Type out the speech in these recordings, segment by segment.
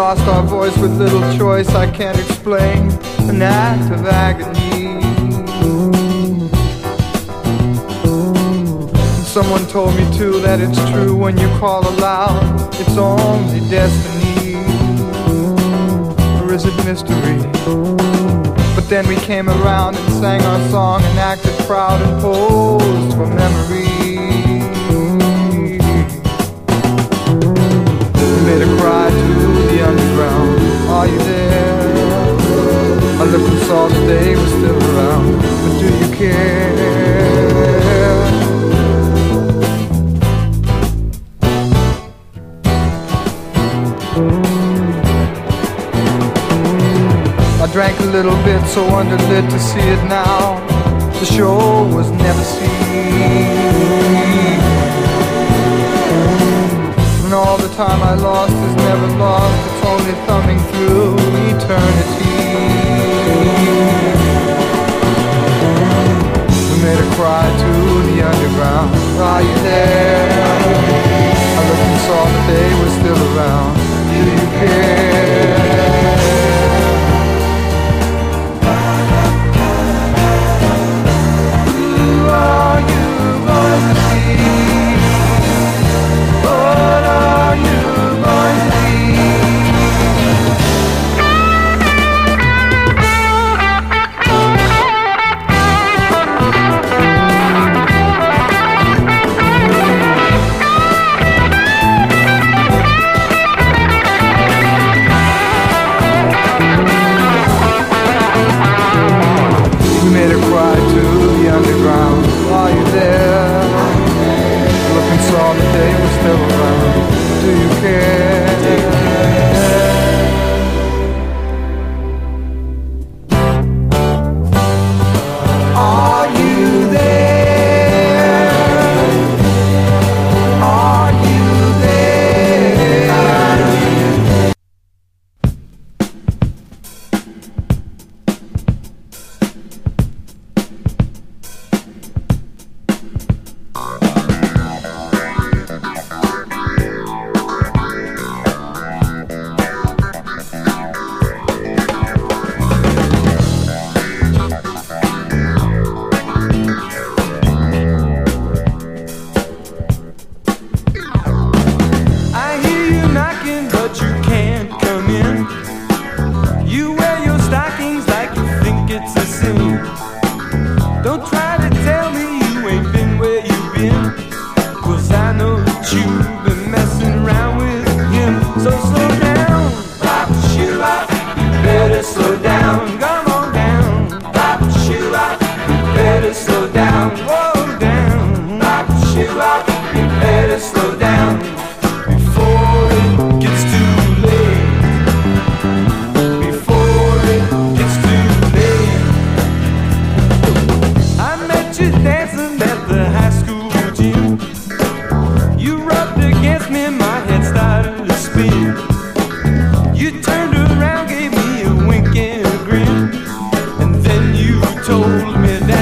lost our voice with little choice. I can't explain an act of agony. Someone told me too that it's true when you call aloud, it's only destiny. Or is it mystery? But then we came around and sang our song and acted proud and posed for memory. They were still around. But do you care? I drank a little bit, so underlit to see it now. The show was never seen.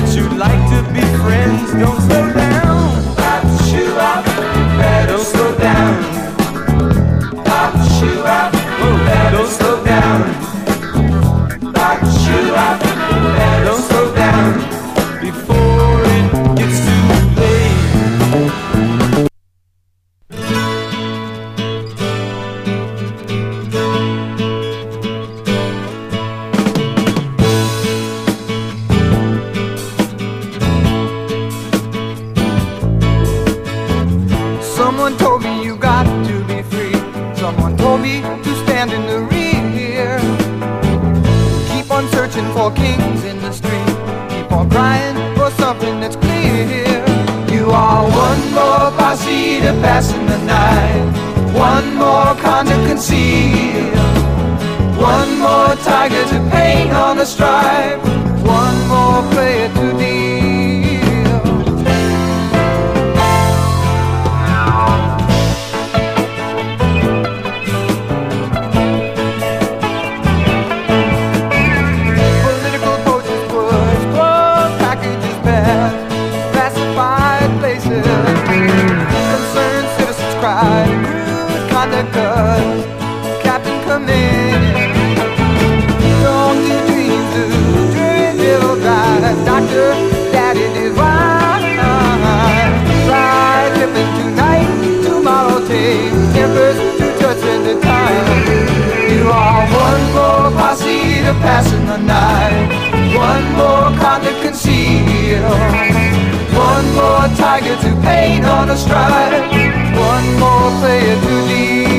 That you'd like to be friends. Don't Someone told me you got to be free. Someone told me to stand in the rear. Keep on searching for kings in the street. Keep on crying for something that's clear. You are one more posse to pass in the night. One more con to conceal. One more tiger to paint on a stripe. One more player to paint on a stride. One more player to lead.